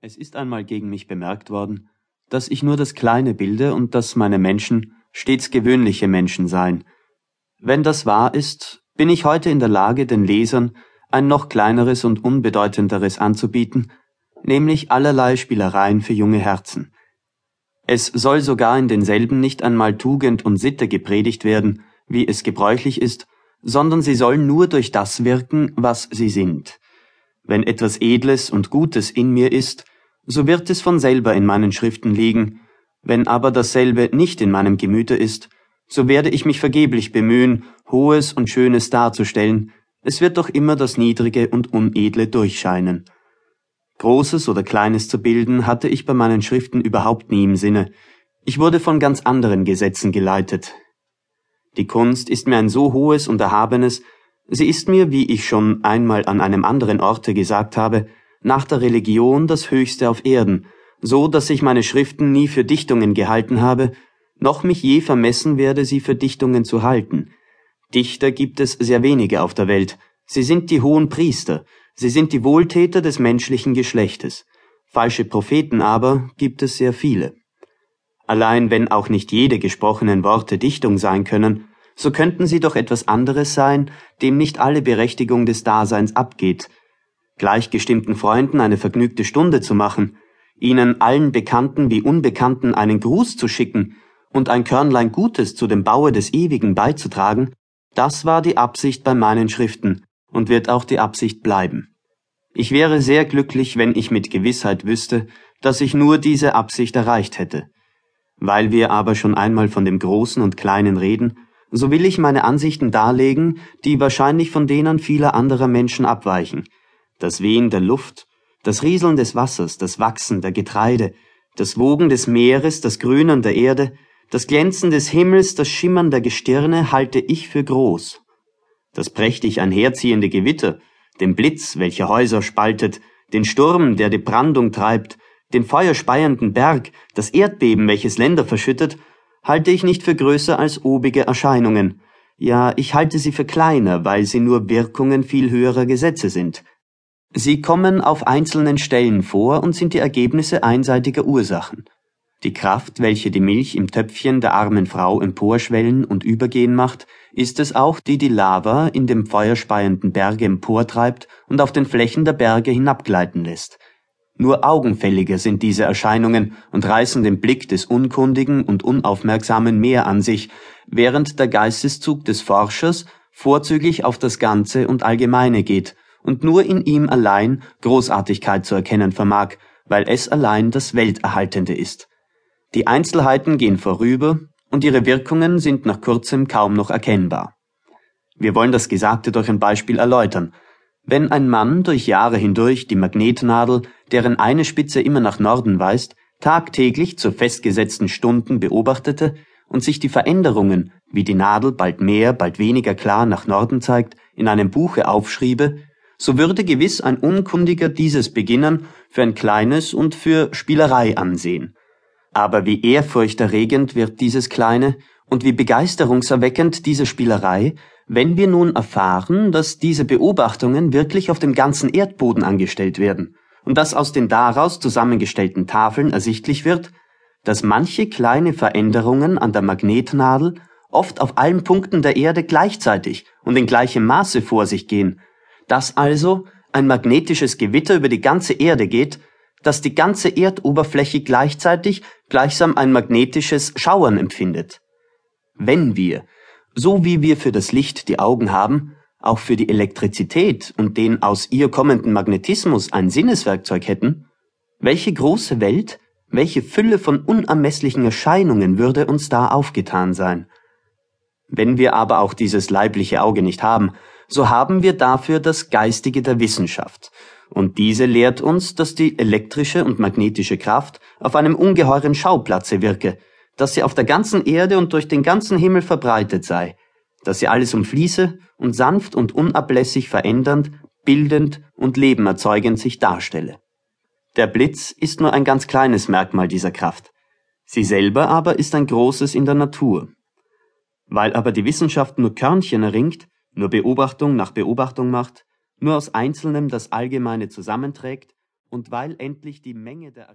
Es ist einmal gegen mich bemerkt worden, dass ich nur das Kleine bilde und dass meine Menschen stets gewöhnliche Menschen seien. Wenn das wahr ist, bin ich heute in der Lage, den Lesern ein noch kleineres und unbedeutenderes anzubieten, nämlich allerlei Spielereien für junge Herzen. Es soll sogar in denselben nicht einmal Tugend und Sitte gepredigt werden, wie es gebräuchlich ist, sondern sie sollen nur durch das wirken, was sie sind. Wenn etwas Edles und Gutes in mir ist, so wird es von selber in meinen Schriften liegen, wenn aber dasselbe nicht in meinem Gemüte ist, so werde ich mich vergeblich bemühen, Hohes und Schönes darzustellen, es wird doch immer das Niedrige und Unedle durchscheinen. Großes oder Kleines zu bilden, hatte ich bei meinen Schriften überhaupt nie im Sinne. Ich wurde von ganz anderen Gesetzen geleitet. Die Kunst ist mir ein so hohes und erhabenes, Sie ist mir, wie ich schon einmal an einem anderen Orte gesagt habe, nach der Religion das Höchste auf Erden, so dass ich meine Schriften nie für Dichtungen gehalten habe, noch mich je vermessen werde, sie für Dichtungen zu halten. Dichter gibt es sehr wenige auf der Welt, sie sind die hohen Priester, sie sind die Wohltäter des menschlichen Geschlechtes, falsche Propheten aber gibt es sehr viele. Allein wenn auch nicht jede gesprochenen Worte Dichtung sein können, so könnten sie doch etwas anderes sein, dem nicht alle Berechtigung des Daseins abgeht, gleichgestimmten Freunden eine vergnügte Stunde zu machen, ihnen allen Bekannten wie Unbekannten einen Gruß zu schicken und ein Körnlein Gutes zu dem Baue des Ewigen beizutragen, das war die Absicht bei meinen Schriften und wird auch die Absicht bleiben. Ich wäre sehr glücklich, wenn ich mit Gewissheit wüsste, dass ich nur diese Absicht erreicht hätte. Weil wir aber schon einmal von dem Großen und Kleinen reden, so will ich meine Ansichten darlegen, die wahrscheinlich von denen vieler anderer Menschen abweichen. Das Wehen der Luft, das Rieseln des Wassers, das Wachsen der Getreide, das Wogen des Meeres, das Grünen der Erde, das Glänzen des Himmels, das Schimmern der Gestirne halte ich für groß. Das prächtig einherziehende Gewitter, den Blitz, welcher Häuser spaltet, den Sturm, der die Brandung treibt, den feuerspeienden Berg, das Erdbeben, welches Länder verschüttet, halte ich nicht für größer als obige Erscheinungen, ja, ich halte sie für kleiner, weil sie nur Wirkungen viel höherer Gesetze sind. Sie kommen auf einzelnen Stellen vor und sind die Ergebnisse einseitiger Ursachen. Die Kraft, welche die Milch im Töpfchen der armen Frau emporschwellen und übergehen macht, ist es auch, die die Lava in dem feuerspeienden Berge emportreibt und auf den Flächen der Berge hinabgleiten lässt. Nur augenfälliger sind diese Erscheinungen und reißen den Blick des Unkundigen und Unaufmerksamen mehr an sich, während der Geisteszug des Forschers vorzüglich auf das Ganze und Allgemeine geht und nur in ihm allein Großartigkeit zu erkennen vermag, weil es allein das Welterhaltende ist. Die Einzelheiten gehen vorüber und ihre Wirkungen sind nach kurzem kaum noch erkennbar. Wir wollen das Gesagte durch ein Beispiel erläutern, wenn ein Mann durch Jahre hindurch die Magnetnadel, deren eine Spitze immer nach Norden weist, tagtäglich zu festgesetzten Stunden beobachtete und sich die Veränderungen, wie die Nadel bald mehr, bald weniger klar nach Norden zeigt, in einem Buche aufschriebe, so würde gewiss ein Unkundiger dieses Beginnen für ein kleines und für Spielerei ansehen. Aber wie ehrfurchterregend wird dieses Kleine und wie begeisterungserweckend diese Spielerei, wenn wir nun erfahren, dass diese Beobachtungen wirklich auf dem ganzen Erdboden angestellt werden und dass aus den daraus zusammengestellten Tafeln ersichtlich wird, dass manche kleine Veränderungen an der Magnetnadel oft auf allen Punkten der Erde gleichzeitig und in gleichem Maße vor sich gehen, dass also ein magnetisches Gewitter über die ganze Erde geht, dass die ganze Erdoberfläche gleichzeitig gleichsam ein magnetisches Schauern empfindet. Wenn wir so wie wir für das Licht die Augen haben, auch für die Elektrizität und den aus ihr kommenden Magnetismus ein Sinneswerkzeug hätten, welche große Welt, welche Fülle von unermesslichen Erscheinungen würde uns da aufgetan sein. Wenn wir aber auch dieses leibliche Auge nicht haben, so haben wir dafür das Geistige der Wissenschaft, und diese lehrt uns, dass die elektrische und magnetische Kraft auf einem ungeheuren Schauplatze wirke, dass sie auf der ganzen Erde und durch den ganzen Himmel verbreitet sei, dass sie alles umfließe und sanft und unablässig verändernd, bildend und Leben erzeugend sich darstelle. Der Blitz ist nur ein ganz kleines Merkmal dieser Kraft. Sie selber aber ist ein großes in der Natur. Weil aber die Wissenschaft nur Körnchen erringt, nur Beobachtung nach Beobachtung macht, nur aus Einzelnem das Allgemeine zusammenträgt und weil endlich die Menge der